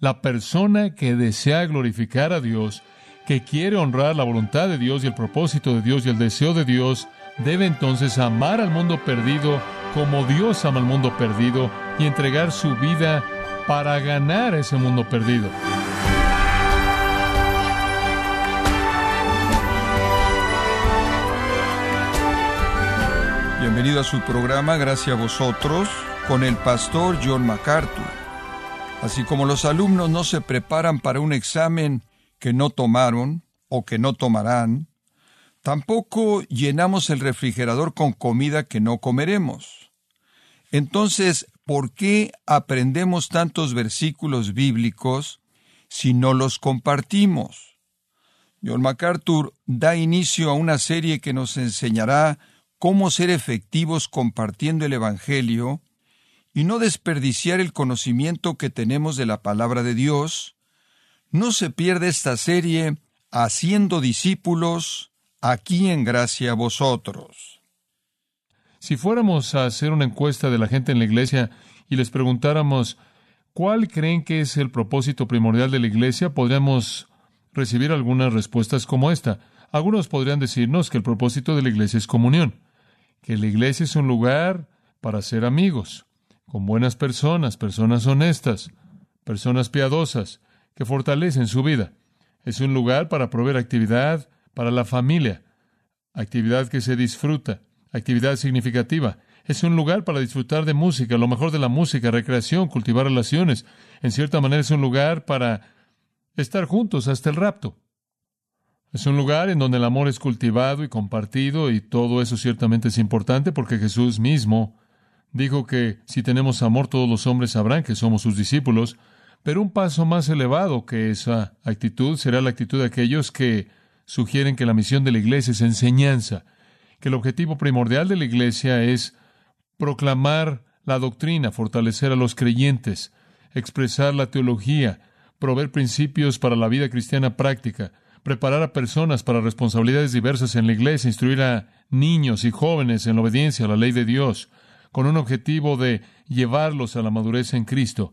La persona que desea glorificar a Dios, que quiere honrar la voluntad de Dios y el propósito de Dios y el deseo de Dios, debe entonces amar al mundo perdido como Dios ama al mundo perdido y entregar su vida para ganar ese mundo perdido. Bienvenido a su programa Gracias a vosotros con el pastor John MacArthur. Así como los alumnos no se preparan para un examen que no tomaron o que no tomarán, tampoco llenamos el refrigerador con comida que no comeremos. Entonces, ¿por qué aprendemos tantos versículos bíblicos si no los compartimos? John MacArthur da inicio a una serie que nos enseñará cómo ser efectivos compartiendo el Evangelio y no desperdiciar el conocimiento que tenemos de la palabra de Dios, no se pierde esta serie haciendo discípulos aquí en gracia a vosotros. Si fuéramos a hacer una encuesta de la gente en la iglesia y les preguntáramos cuál creen que es el propósito primordial de la iglesia, podríamos recibir algunas respuestas como esta. Algunos podrían decirnos que el propósito de la iglesia es comunión que la iglesia es un lugar para ser amigos, con buenas personas, personas honestas, personas piadosas, que fortalecen su vida. Es un lugar para proveer actividad para la familia, actividad que se disfruta, actividad significativa. Es un lugar para disfrutar de música, lo mejor de la música, recreación, cultivar relaciones. En cierta manera es un lugar para estar juntos hasta el rapto. Es un lugar en donde el amor es cultivado y compartido y todo eso ciertamente es importante porque Jesús mismo dijo que si tenemos amor todos los hombres sabrán que somos sus discípulos, pero un paso más elevado que esa actitud será la actitud de aquellos que sugieren que la misión de la iglesia es enseñanza, que el objetivo primordial de la iglesia es proclamar la doctrina, fortalecer a los creyentes, expresar la teología, proveer principios para la vida cristiana práctica, preparar a personas para responsabilidades diversas en la iglesia, instruir a niños y jóvenes en la obediencia a la ley de Dios, con un objetivo de llevarlos a la madurez en Cristo.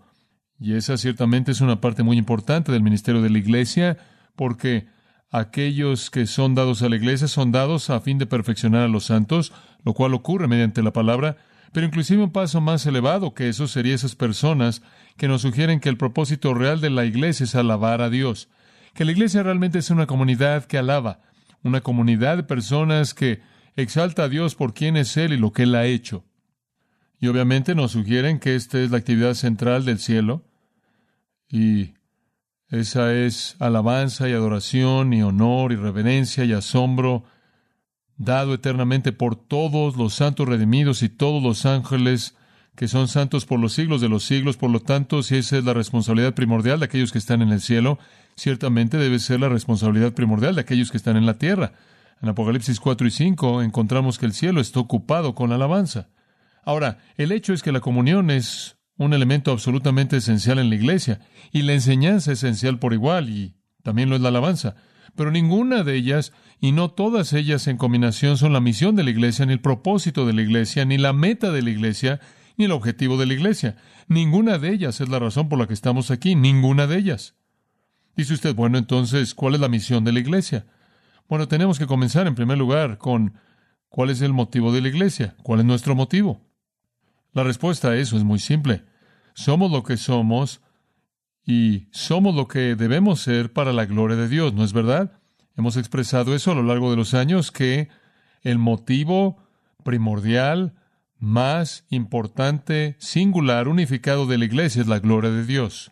Y esa ciertamente es una parte muy importante del ministerio de la iglesia, porque aquellos que son dados a la iglesia son dados a fin de perfeccionar a los santos, lo cual ocurre mediante la palabra, pero inclusive un paso más elevado que eso sería esas personas que nos sugieren que el propósito real de la iglesia es alabar a Dios que la iglesia realmente es una comunidad que alaba, una comunidad de personas que exalta a Dios por quién es Él y lo que Él ha hecho. Y obviamente nos sugieren que esta es la actividad central del cielo, y esa es alabanza y adoración y honor y reverencia y asombro dado eternamente por todos los santos redimidos y todos los ángeles que son santos por los siglos de los siglos. Por lo tanto, si esa es la responsabilidad primordial de aquellos que están en el cielo, ciertamente debe ser la responsabilidad primordial de aquellos que están en la tierra. En Apocalipsis 4 y 5 encontramos que el cielo está ocupado con alabanza. Ahora, el hecho es que la comunión es un elemento absolutamente esencial en la iglesia, y la enseñanza es esencial por igual, y también lo es la alabanza. Pero ninguna de ellas, y no todas ellas en combinación, son la misión de la iglesia, ni el propósito de la iglesia, ni la meta de la iglesia, ni el objetivo de la iglesia. Ninguna de ellas es la razón por la que estamos aquí, ninguna de ellas. Dice usted, bueno, entonces, ¿cuál es la misión de la iglesia? Bueno, tenemos que comenzar en primer lugar con ¿cuál es el motivo de la iglesia? ¿Cuál es nuestro motivo? La respuesta a eso es muy simple. Somos lo que somos y somos lo que debemos ser para la gloria de Dios, ¿no es verdad? Hemos expresado eso a lo largo de los años que el motivo primordial, más importante, singular, unificado de la iglesia es la gloria de Dios.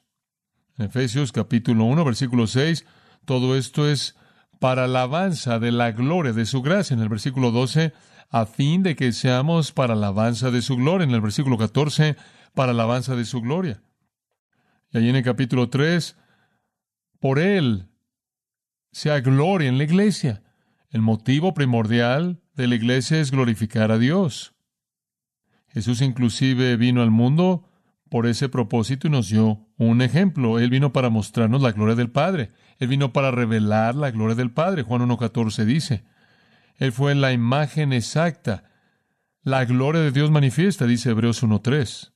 En Efesios capítulo 1, versículo 6, todo esto es para alabanza de la gloria de su gracia. En el versículo 12, a fin de que seamos para alabanza de su gloria. En el versículo 14, para alabanza de su gloria. Y allí en el capítulo 3, por él sea gloria en la iglesia. El motivo primordial de la iglesia es glorificar a Dios. Jesús inclusive vino al mundo por ese propósito y nos dio un ejemplo. Él vino para mostrarnos la gloria del Padre. Él vino para revelar la gloria del Padre. Juan 1.14 dice. Él fue la imagen exacta. La gloria de Dios manifiesta, dice Hebreos 1.3.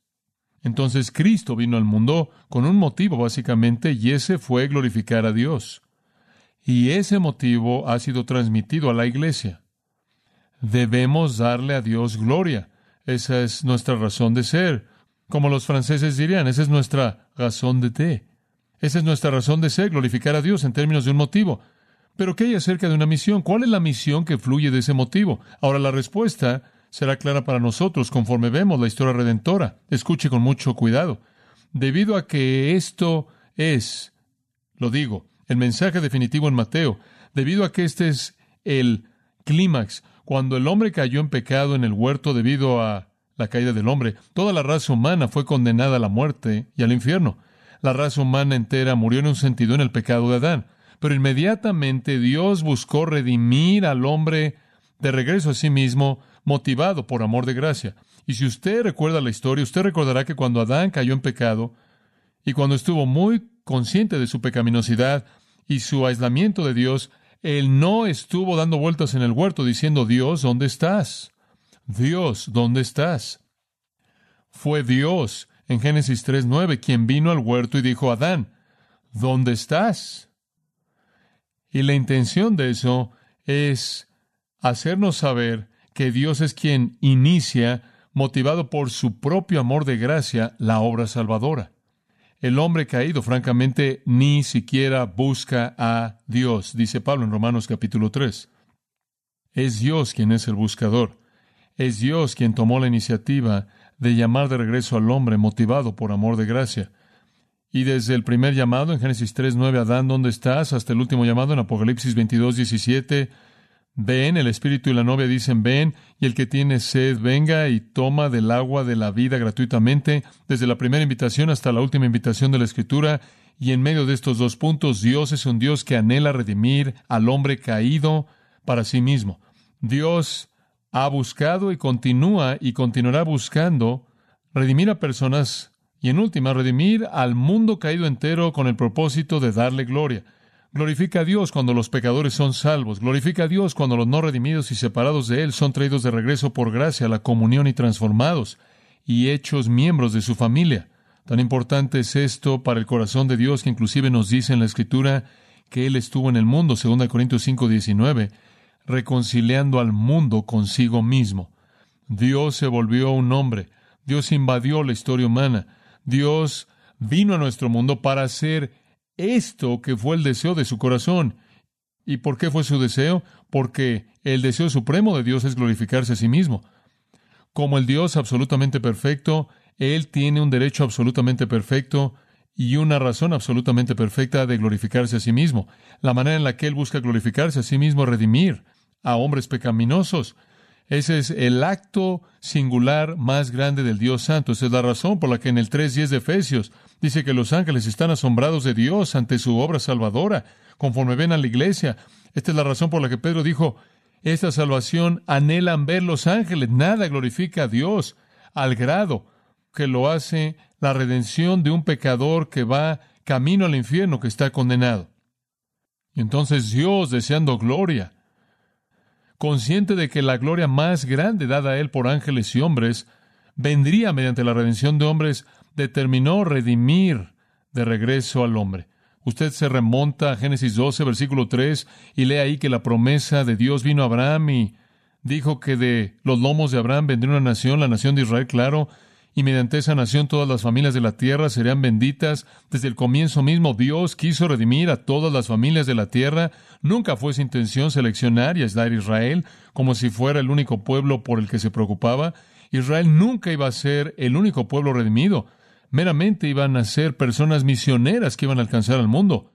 Entonces Cristo vino al mundo con un motivo básicamente y ese fue glorificar a Dios. Y ese motivo ha sido transmitido a la iglesia. Debemos darle a Dios gloria. Esa es nuestra razón de ser. Como los franceses dirían, esa es nuestra razón de té. Esa es nuestra razón de ser, glorificar a Dios en términos de un motivo. Pero ¿qué hay acerca de una misión? ¿Cuál es la misión que fluye de ese motivo? Ahora la respuesta será clara para nosotros conforme vemos la historia redentora. Escuche con mucho cuidado. Debido a que esto es, lo digo, el mensaje definitivo en Mateo, debido a que este es el clímax, cuando el hombre cayó en pecado en el huerto debido a la caída del hombre, toda la raza humana fue condenada a la muerte y al infierno. La raza humana entera murió en un sentido en el pecado de Adán. Pero inmediatamente Dios buscó redimir al hombre de regreso a sí mismo motivado por amor de gracia. Y si usted recuerda la historia, usted recordará que cuando Adán cayó en pecado y cuando estuvo muy consciente de su pecaminosidad y su aislamiento de Dios, él no estuvo dando vueltas en el huerto diciendo, Dios, ¿dónde estás? Dios, ¿dónde estás? Fue Dios en Génesis 3.9 quien vino al huerto y dijo, Adán, ¿dónde estás? Y la intención de eso es hacernos saber que Dios es quien inicia, motivado por su propio amor de gracia, la obra salvadora. El hombre caído, francamente, ni siquiera busca a Dios, dice Pablo en Romanos capítulo 3. Es Dios quien es el buscador. Es Dios quien tomó la iniciativa de llamar de regreso al hombre motivado por amor de gracia. Y desde el primer llamado en Génesis 3.9, Adán, ¿dónde estás? Hasta el último llamado en Apocalipsis 22.17, Ven, el Espíritu y la novia dicen, ven, y el que tiene sed, venga y toma del agua de la vida gratuitamente, desde la primera invitación hasta la última invitación de la Escritura, y en medio de estos dos puntos, Dios es un Dios que anhela redimir al hombre caído para sí mismo. Dios ha buscado y continúa y continuará buscando redimir a personas y en última redimir al mundo caído entero con el propósito de darle gloria. Glorifica a Dios cuando los pecadores son salvos. Glorifica a Dios cuando los no redimidos y separados de Él son traídos de regreso por gracia a la comunión y transformados y hechos miembros de su familia. Tan importante es esto para el corazón de Dios que inclusive nos dice en la Escritura que Él estuvo en el mundo, 2 Corintios 5, 19, reconciliando al mundo consigo mismo. Dios se volvió un hombre. Dios invadió la historia humana. Dios vino a nuestro mundo para ser esto que fue el deseo de su corazón. ¿Y por qué fue su deseo? Porque el deseo supremo de Dios es glorificarse a sí mismo. Como el Dios absolutamente perfecto, Él tiene un derecho absolutamente perfecto y una razón absolutamente perfecta de glorificarse a sí mismo. La manera en la que Él busca glorificarse a sí mismo redimir a hombres pecaminosos. Ese es el acto singular más grande del Dios Santo. Esa es la razón por la que en el 3.10 de Efesios dice que los ángeles están asombrados de Dios ante su obra salvadora, conforme ven a la iglesia. Esta es la razón por la que Pedro dijo, esta salvación anhelan ver los ángeles. Nada glorifica a Dios al grado que lo hace la redención de un pecador que va camino al infierno, que está condenado. Y entonces Dios, deseando gloria, consciente de que la gloria más grande dada a él por ángeles y hombres vendría mediante la redención de hombres, determinó redimir de regreso al hombre. Usted se remonta a Génesis 12, versículo 3, y lee ahí que la promesa de Dios vino a Abraham y dijo que de los lomos de Abraham vendría una nación, la nación de Israel, claro, y mediante esa nación todas las familias de la tierra serían benditas. Desde el comienzo mismo Dios quiso redimir a todas las familias de la tierra. Nunca fue su intención seleccionar y aislar a Israel como si fuera el único pueblo por el que se preocupaba. Israel nunca iba a ser el único pueblo redimido. Meramente iban a ser personas misioneras que iban a alcanzar al mundo.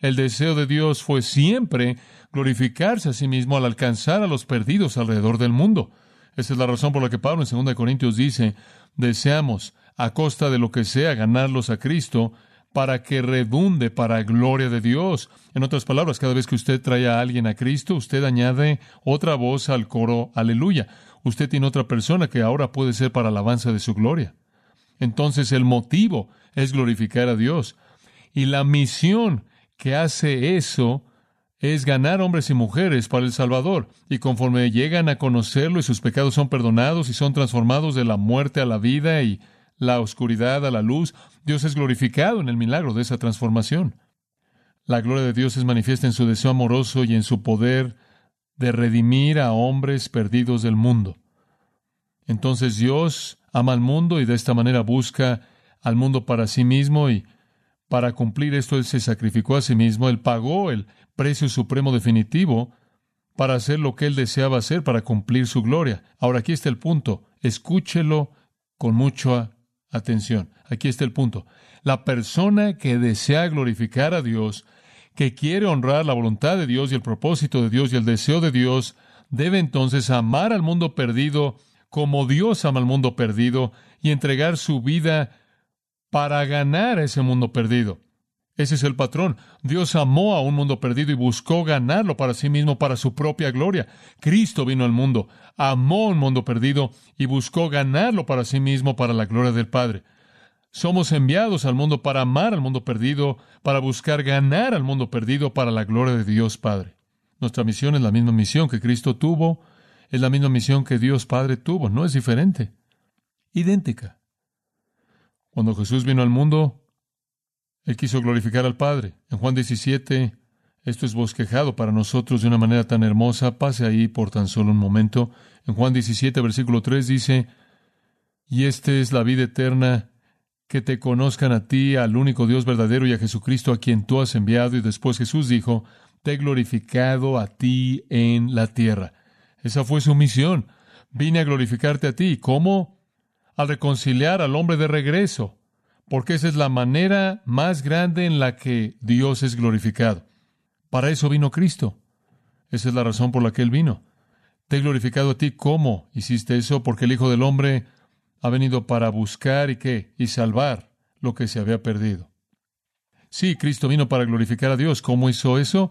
El deseo de Dios fue siempre glorificarse a sí mismo al alcanzar a los perdidos alrededor del mundo. Esa es la razón por la que Pablo en 2 Corintios dice, deseamos, a costa de lo que sea, ganarlos a Cristo para que redunde para gloria de Dios. En otras palabras, cada vez que usted trae a alguien a Cristo, usted añade otra voz al coro, aleluya. Usted tiene otra persona que ahora puede ser para alabanza de su gloria. Entonces el motivo es glorificar a Dios. Y la misión que hace eso es ganar hombres y mujeres para el Salvador. Y conforme llegan a conocerlo y sus pecados son perdonados y son transformados de la muerte a la vida y la oscuridad a la luz, Dios es glorificado en el milagro de esa transformación. La gloria de Dios es manifiesta en su deseo amoroso y en su poder de redimir a hombres perdidos del mundo. Entonces Dios ama al mundo y de esta manera busca al mundo para sí mismo y para cumplir esto Él se sacrificó a sí mismo, Él pagó el precio supremo definitivo para hacer lo que Él deseaba hacer, para cumplir su gloria. Ahora aquí está el punto, escúchelo con mucha atención. Aquí está el punto. La persona que desea glorificar a Dios, que quiere honrar la voluntad de Dios y el propósito de Dios y el deseo de Dios, debe entonces amar al mundo perdido como Dios ama al mundo perdido y entregar su vida para ganar ese mundo perdido. Ese es el patrón. Dios amó a un mundo perdido y buscó ganarlo para sí mismo, para su propia gloria. Cristo vino al mundo, amó un mundo perdido y buscó ganarlo para sí mismo, para la gloria del Padre. Somos enviados al mundo para amar al mundo perdido, para buscar ganar al mundo perdido para la gloria de Dios Padre. Nuestra misión es la misma misión que Cristo tuvo, es la misma misión que Dios Padre tuvo, no es diferente, idéntica. Cuando Jesús vino al mundo, Él quiso glorificar al Padre. En Juan 17, esto es bosquejado para nosotros de una manera tan hermosa. Pase ahí por tan solo un momento. En Juan 17, versículo 3 dice, y esta es la vida eterna, que te conozcan a ti, al único Dios verdadero y a Jesucristo a quien tú has enviado. Y después Jesús dijo, te he glorificado a ti en la tierra. Esa fue su misión. Vine a glorificarte a ti. ¿Cómo? Al reconciliar al hombre de regreso, porque esa es la manera más grande en la que Dios es glorificado. Para eso vino Cristo. Esa es la razón por la que Él vino. Te he glorificado a ti. ¿Cómo hiciste eso? Porque el Hijo del Hombre ha venido para buscar y qué? Y salvar lo que se había perdido. Sí, Cristo vino para glorificar a Dios. ¿Cómo hizo eso?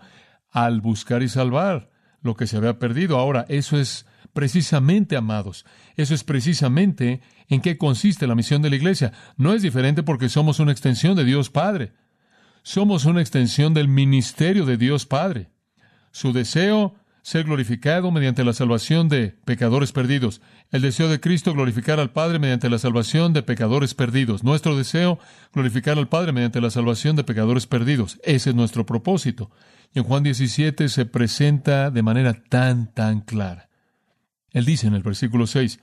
Al buscar y salvar lo que se había perdido. Ahora, eso es precisamente, amados, eso es precisamente en qué consiste la misión de la iglesia. No es diferente porque somos una extensión de Dios Padre. Somos una extensión del ministerio de Dios Padre. Su deseo, ser glorificado mediante la salvación de pecadores perdidos. El deseo de Cristo, glorificar al Padre mediante la salvación de pecadores perdidos. Nuestro deseo, glorificar al Padre mediante la salvación de pecadores perdidos. Ese es nuestro propósito. Y en Juan 17 se presenta de manera tan, tan clara. Él dice en el versículo 6,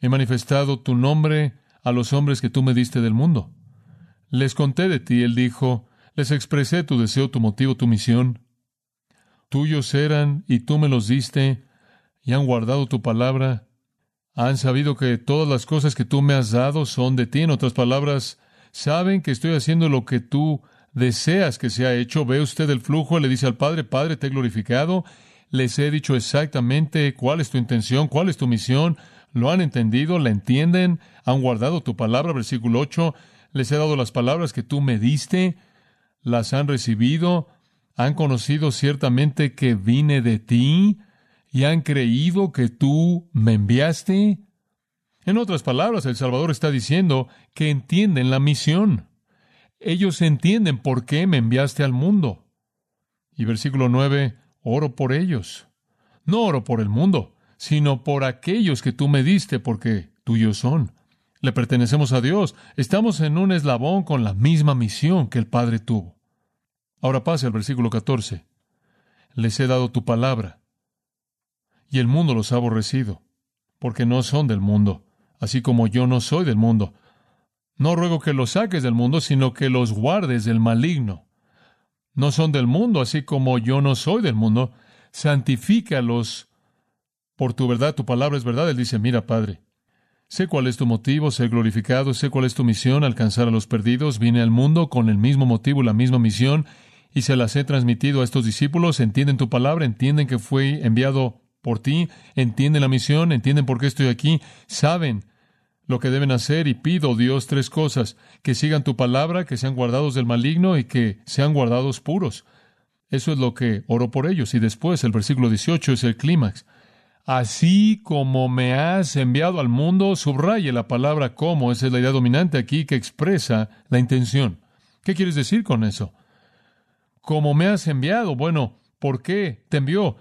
He manifestado tu nombre a los hombres que tú me diste del mundo. Les conté de ti, él dijo, les expresé tu deseo, tu motivo, tu misión. Tuyos eran y tú me los diste y han guardado tu palabra. Han sabido que todas las cosas que tú me has dado son de ti. En otras palabras, saben que estoy haciendo lo que tú deseas que sea hecho. Ve usted el flujo, le dice al Padre, Padre, te he glorificado, les he dicho exactamente cuál es tu intención, cuál es tu misión, lo han entendido, la entienden, han guardado tu palabra, versículo 8, les he dado las palabras que tú me diste, las han recibido, han conocido ciertamente que vine de ti y han creído que tú me enviaste. En otras palabras, el Salvador está diciendo que entienden la misión. Ellos entienden por qué me enviaste al mundo. Y versículo 9, oro por ellos. No oro por el mundo, sino por aquellos que tú me diste, porque tuyos son. Le pertenecemos a Dios. Estamos en un eslabón con la misma misión que el Padre tuvo. Ahora pase al versículo 14. Les he dado tu palabra, y el mundo los ha aborrecido, porque no son del mundo, así como yo no soy del mundo. No ruego que los saques del mundo, sino que los guardes del maligno. No son del mundo, así como yo no soy del mundo. Santifícalos por tu verdad, tu palabra es verdad. Él dice, mira, Padre, sé cuál es tu motivo, ser glorificado, sé cuál es tu misión, alcanzar a los perdidos. Vine al mundo con el mismo motivo, la misma misión, y se las he transmitido a estos discípulos. Entienden tu palabra, entienden que fue enviado por ti, entienden la misión, entienden por qué estoy aquí, saben lo que deben hacer y pido, Dios, tres cosas, que sigan tu palabra, que sean guardados del maligno y que sean guardados puros. Eso es lo que oro por ellos. Y después el versículo 18 es el clímax. Así como me has enviado al mundo, subraye la palabra como, esa es la idea dominante aquí que expresa la intención. ¿Qué quieres decir con eso? Como me has enviado, bueno, ¿por qué te envió?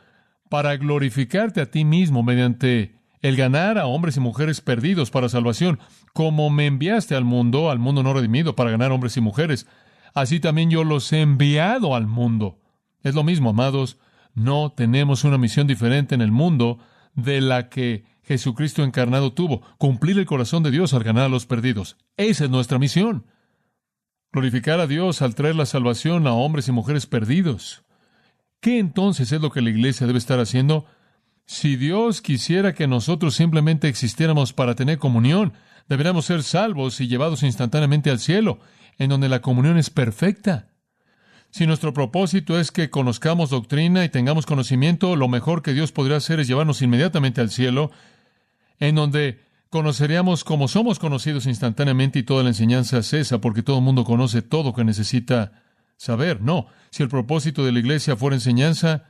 Para glorificarte a ti mismo mediante el ganar a hombres y mujeres perdidos para salvación, como me enviaste al mundo, al mundo no redimido, para ganar hombres y mujeres, así también yo los he enviado al mundo. Es lo mismo, amados, no tenemos una misión diferente en el mundo de la que Jesucristo encarnado tuvo, cumplir el corazón de Dios al ganar a los perdidos. Esa es nuestra misión. Glorificar a Dios al traer la salvación a hombres y mujeres perdidos. ¿Qué entonces es lo que la iglesia debe estar haciendo? Si Dios quisiera que nosotros simplemente existiéramos para tener comunión, deberíamos ser salvos y llevados instantáneamente al cielo, en donde la comunión es perfecta. Si nuestro propósito es que conozcamos doctrina y tengamos conocimiento, lo mejor que Dios podría hacer es llevarnos inmediatamente al cielo, en donde conoceríamos como somos conocidos instantáneamente y toda la enseñanza cesa porque todo el mundo conoce todo que necesita saber. No, si el propósito de la iglesia fuera enseñanza,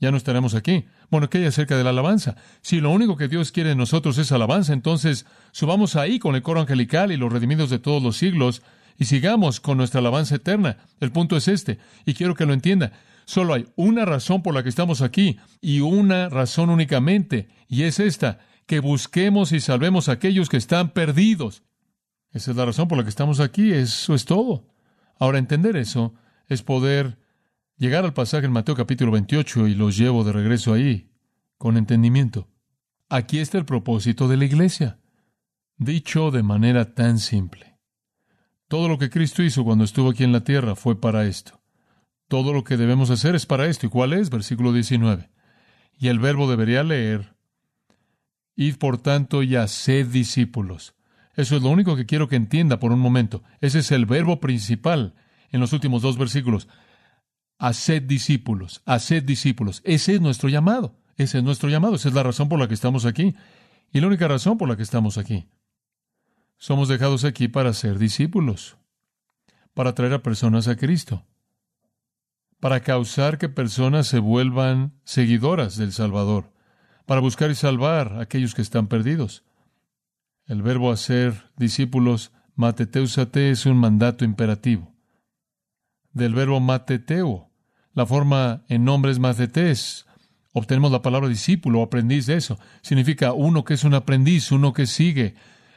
ya no estaremos aquí. Bueno, ¿qué hay acerca de la alabanza? Si lo único que Dios quiere de nosotros es alabanza, entonces subamos ahí con el coro angelical y los redimidos de todos los siglos y sigamos con nuestra alabanza eterna. El punto es este, y quiero que lo entienda. Solo hay una razón por la que estamos aquí y una razón únicamente, y es esta, que busquemos y salvemos a aquellos que están perdidos. Esa es la razón por la que estamos aquí, eso es todo. Ahora, entender eso es poder llegar al pasaje en Mateo capítulo 28 y los llevo de regreso ahí, con entendimiento. Aquí está el propósito de la iglesia, dicho de manera tan simple. Todo lo que Cristo hizo cuando estuvo aquí en la tierra fue para esto. Todo lo que debemos hacer es para esto. ¿Y cuál es? Versículo 19. Y el verbo debería leer, Id por tanto y haced discípulos. Eso es lo único que quiero que entienda por un momento. Ese es el verbo principal en los últimos dos versículos. Haced discípulos, haced discípulos. Ese es nuestro llamado. Ese es nuestro llamado. Esa es la razón por la que estamos aquí. Y la única razón por la que estamos aquí. Somos dejados aquí para ser discípulos, para traer a personas a Cristo, para causar que personas se vuelvan seguidoras del Salvador, para buscar y salvar a aquellos que están perdidos. El verbo hacer discípulos, mateteusate, es un mandato imperativo. Del verbo mateteo, la forma en nombre es matetes, obtenemos la palabra discípulo o aprendiz de eso. Significa uno que es un aprendiz, uno que sigue,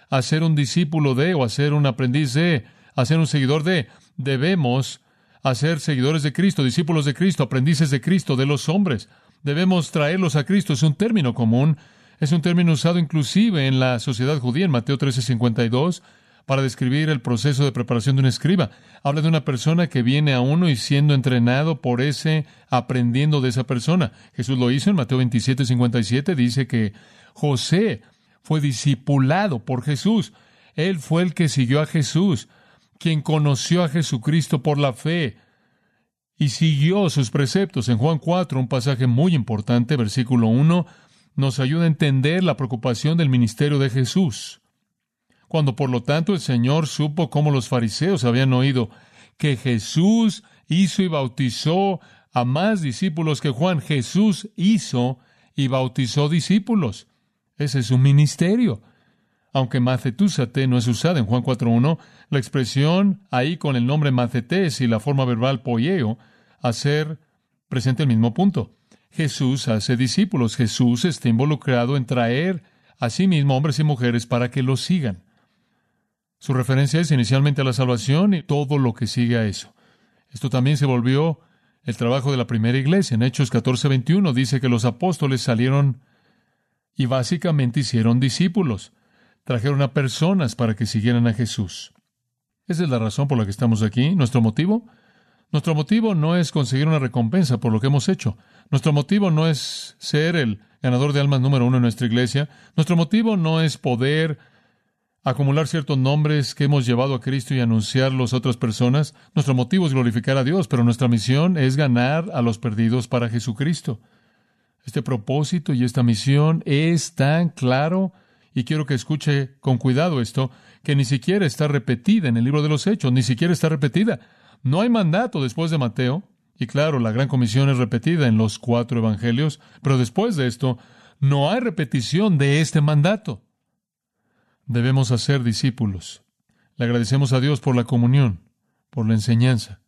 hacer un discípulo de o hacer un aprendiz de, hacer un seguidor de. Debemos hacer seguidores de Cristo, discípulos de Cristo, aprendices de Cristo, de los hombres. Debemos traerlos a Cristo. Es un término común. Es un término usado inclusive en la sociedad judía en Mateo 13:52 para describir el proceso de preparación de un escriba. Habla de una persona que viene a uno y siendo entrenado por ese, aprendiendo de esa persona. Jesús lo hizo en Mateo 27:57. Dice que José fue discipulado por Jesús. Él fue el que siguió a Jesús, quien conoció a Jesucristo por la fe y siguió sus preceptos. En Juan 4, un pasaje muy importante, versículo 1, nos ayuda a entender la preocupación del ministerio de Jesús. Cuando por lo tanto el Señor supo cómo los fariseos habían oído que Jesús hizo y bautizó a más discípulos que Juan, Jesús hizo y bautizó discípulos. Ese es su ministerio. Aunque macetúsate no es usada en Juan 4.1, la expresión ahí con el nombre macetés y la forma verbal poieo, hacer presente el mismo punto. Jesús hace discípulos. Jesús está involucrado en traer a sí mismo hombres y mujeres para que lo sigan. Su referencia es inicialmente a la salvación y todo lo que sigue a eso. Esto también se volvió el trabajo de la primera iglesia. En Hechos 14:21 dice que los apóstoles salieron y básicamente hicieron discípulos. Trajeron a personas para que siguieran a Jesús. Esa es la razón por la que estamos aquí. ¿Nuestro motivo? Nuestro motivo no es conseguir una recompensa por lo que hemos hecho. Nuestro motivo no es ser el ganador de almas número uno en nuestra iglesia. Nuestro motivo no es poder acumular ciertos nombres que hemos llevado a Cristo y anunciarlos a otras personas. Nuestro motivo es glorificar a Dios, pero nuestra misión es ganar a los perdidos para Jesucristo. Este propósito y esta misión es tan claro, y quiero que escuche con cuidado esto, que ni siquiera está repetida en el libro de los Hechos, ni siquiera está repetida. No hay mandato después de Mateo, y claro, la gran comisión es repetida en los cuatro evangelios, pero después de esto, no hay repetición de este mandato. Debemos hacer discípulos. Le agradecemos a Dios por la comunión, por la enseñanza,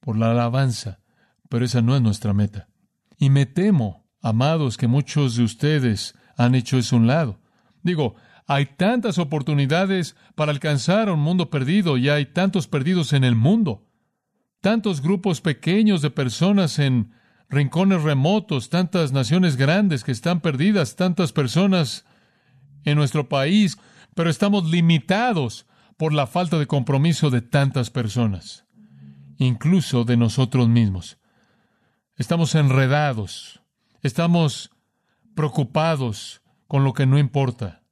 por la alabanza, pero esa no es nuestra meta. Y me temo Amados, que muchos de ustedes han hecho eso a un lado. Digo, hay tantas oportunidades para alcanzar un mundo perdido y hay tantos perdidos en el mundo. Tantos grupos pequeños de personas en rincones remotos, tantas naciones grandes que están perdidas, tantas personas en nuestro país, pero estamos limitados por la falta de compromiso de tantas personas, incluso de nosotros mismos. Estamos enredados, estamos preocupados con lo que no importa.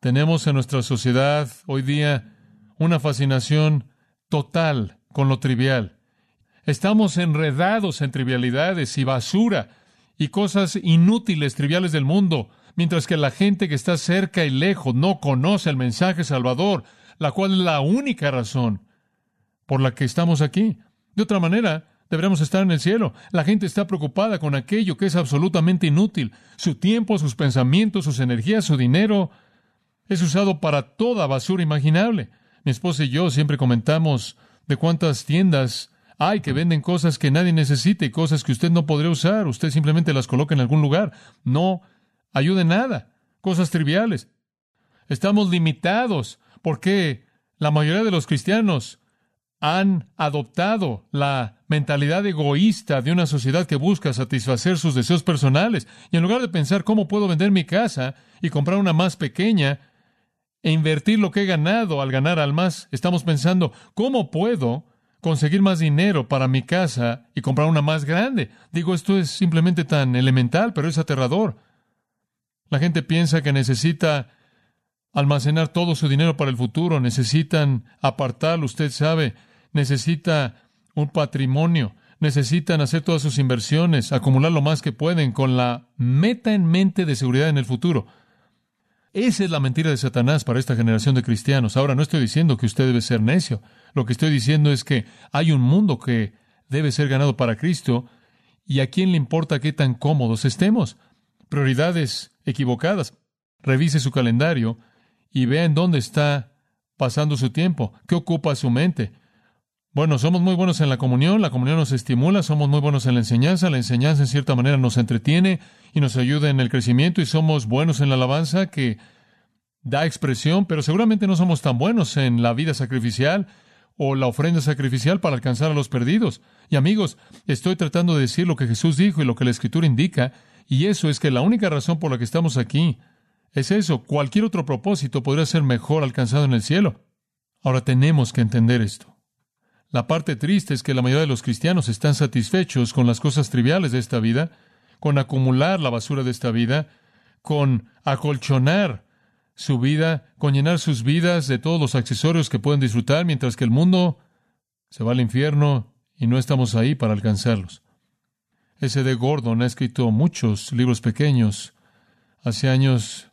Tenemos en nuestra sociedad hoy día una fascinación total con lo trivial. Estamos enredados en trivialidades y basura y cosas inútiles, triviales del mundo, mientras que la gente que está cerca y lejos no conoce el mensaje salvador, la cual es la única razón por la que estamos aquí. De otra manera, deberíamos estar en el cielo. La gente está preocupada con aquello que es absolutamente inútil. Su tiempo, sus pensamientos, sus energías, su dinero, es usado para toda basura imaginable. Mi esposa y yo siempre comentamos de cuántas tiendas hay que venden cosas que nadie necesita y cosas que usted no podría usar. Usted simplemente las coloca en algún lugar. No ayuda en nada. Cosas triviales. Estamos limitados porque la mayoría de los cristianos han adoptado la mentalidad egoísta de una sociedad que busca satisfacer sus deseos personales. Y en lugar de pensar cómo puedo vender mi casa y comprar una más pequeña, e invertir lo que he ganado al ganar al más. Estamos pensando, ¿cómo puedo conseguir más dinero para mi casa y comprar una más grande? Digo, esto es simplemente tan elemental, pero es aterrador. La gente piensa que necesita almacenar todo su dinero para el futuro, necesitan apartarlo, usted sabe, necesita un patrimonio, necesitan hacer todas sus inversiones, acumular lo más que pueden con la meta en mente de seguridad en el futuro. Esa es la mentira de Satanás para esta generación de cristianos. Ahora no estoy diciendo que usted debe ser necio. Lo que estoy diciendo es que hay un mundo que debe ser ganado para Cristo y a quién le importa qué tan cómodos estemos. Prioridades equivocadas. Revise su calendario y vea en dónde está pasando su tiempo, qué ocupa su mente. Bueno, somos muy buenos en la comunión, la comunión nos estimula, somos muy buenos en la enseñanza, la enseñanza en cierta manera nos entretiene y nos ayuda en el crecimiento y somos buenos en la alabanza que da expresión, pero seguramente no somos tan buenos en la vida sacrificial o la ofrenda sacrificial para alcanzar a los perdidos. Y amigos, estoy tratando de decir lo que Jesús dijo y lo que la Escritura indica, y eso es que la única razón por la que estamos aquí es eso. Cualquier otro propósito podría ser mejor alcanzado en el cielo. Ahora tenemos que entender esto. La parte triste es que la mayoría de los cristianos están satisfechos con las cosas triviales de esta vida, con acumular la basura de esta vida, con acolchonar su vida, con llenar sus vidas de todos los accesorios que pueden disfrutar, mientras que el mundo se va al infierno y no estamos ahí para alcanzarlos. S. D. Gordon ha escrito muchos libros pequeños, hace años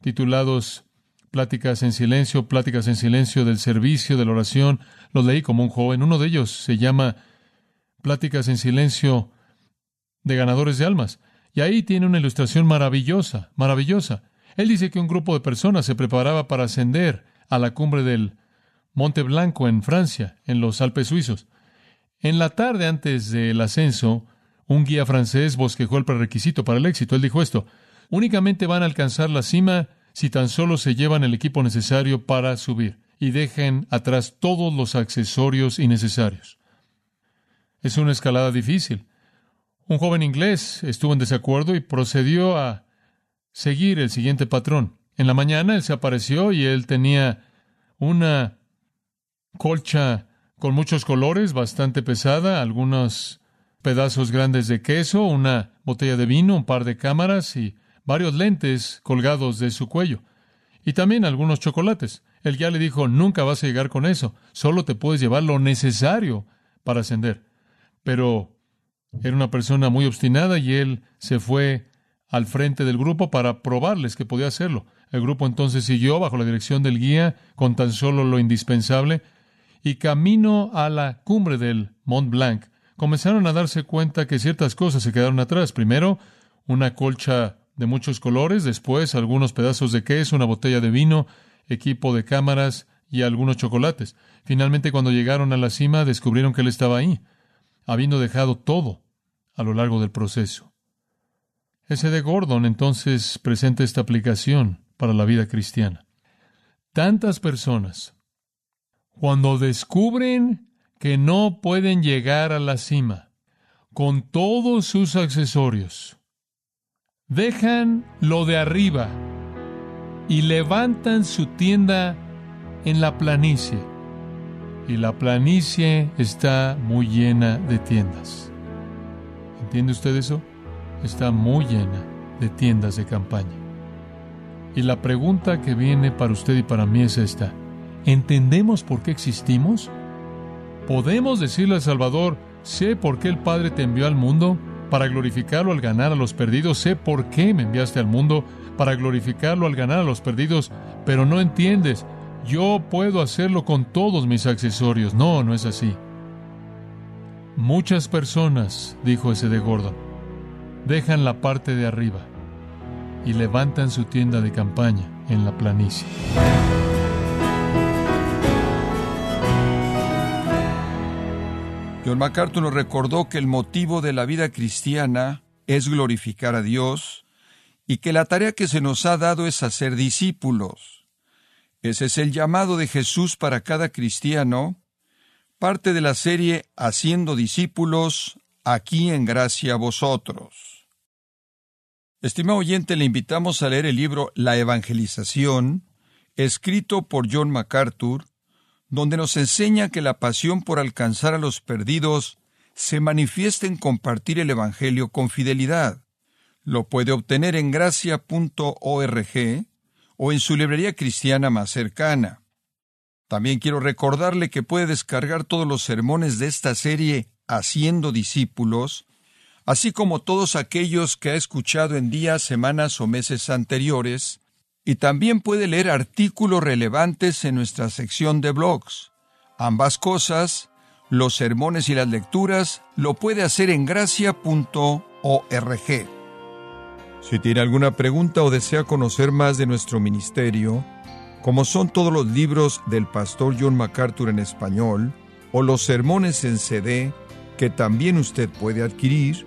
titulados Pláticas en silencio, pláticas en silencio del servicio, de la oración. Los leí como un joven. Uno de ellos se llama Pláticas en silencio de ganadores de almas. Y ahí tiene una ilustración maravillosa, maravillosa. Él dice que un grupo de personas se preparaba para ascender a la cumbre del Monte Blanco en Francia, en los Alpes suizos. En la tarde antes del ascenso, un guía francés bosquejó el prerequisito para el éxito. Él dijo esto, únicamente van a alcanzar la cima si tan solo se llevan el equipo necesario para subir y dejen atrás todos los accesorios innecesarios. Es una escalada difícil. Un joven inglés estuvo en desacuerdo y procedió a seguir el siguiente patrón. En la mañana él se apareció y él tenía una colcha con muchos colores, bastante pesada, algunos pedazos grandes de queso, una botella de vino, un par de cámaras y varios lentes colgados de su cuello y también algunos chocolates. El guía le dijo, nunca vas a llegar con eso, solo te puedes llevar lo necesario para ascender. Pero era una persona muy obstinada y él se fue al frente del grupo para probarles que podía hacerlo. El grupo entonces siguió bajo la dirección del guía con tan solo lo indispensable y camino a la cumbre del Mont Blanc comenzaron a darse cuenta que ciertas cosas se quedaron atrás. Primero, una colcha de muchos colores, después algunos pedazos de queso, una botella de vino, equipo de cámaras y algunos chocolates. Finalmente, cuando llegaron a la cima, descubrieron que él estaba ahí, habiendo dejado todo a lo largo del proceso. Ese de Gordon entonces presenta esta aplicación para la vida cristiana. Tantas personas, cuando descubren que no pueden llegar a la cima con todos sus accesorios, dejan lo de arriba y levantan su tienda en la planicie. Y la planicie está muy llena de tiendas. ¿Entiende usted eso? Está muy llena de tiendas de campaña. Y la pregunta que viene para usted y para mí es esta. ¿Entendemos por qué existimos? ¿Podemos decirle al Salvador, sé por qué el Padre te envió al mundo? Para glorificarlo al ganar a los perdidos, sé por qué me enviaste al mundo, para glorificarlo al ganar a los perdidos, pero no entiendes, yo puedo hacerlo con todos mis accesorios. No, no es así. Muchas personas, dijo ese de Gordon, dejan la parte de arriba y levantan su tienda de campaña en la planicie. John MacArthur nos recordó que el motivo de la vida cristiana es glorificar a Dios y que la tarea que se nos ha dado es hacer discípulos. Ese es el llamado de Jesús para cada cristiano, parte de la serie Haciendo discípulos, aquí en gracia a vosotros. Estimado oyente, le invitamos a leer el libro La Evangelización, escrito por John MacArthur, donde nos enseña que la pasión por alcanzar a los perdidos se manifiesta en compartir el Evangelio con fidelidad. Lo puede obtener en gracia.org o en su librería cristiana más cercana. También quiero recordarle que puede descargar todos los sermones de esta serie Haciendo discípulos, así como todos aquellos que ha escuchado en días, semanas o meses anteriores, y también puede leer artículos relevantes en nuestra sección de blogs. Ambas cosas, los sermones y las lecturas, lo puede hacer en gracia.org. Si tiene alguna pregunta o desea conocer más de nuestro ministerio, como son todos los libros del pastor John MacArthur en español, o los sermones en CD, que también usted puede adquirir,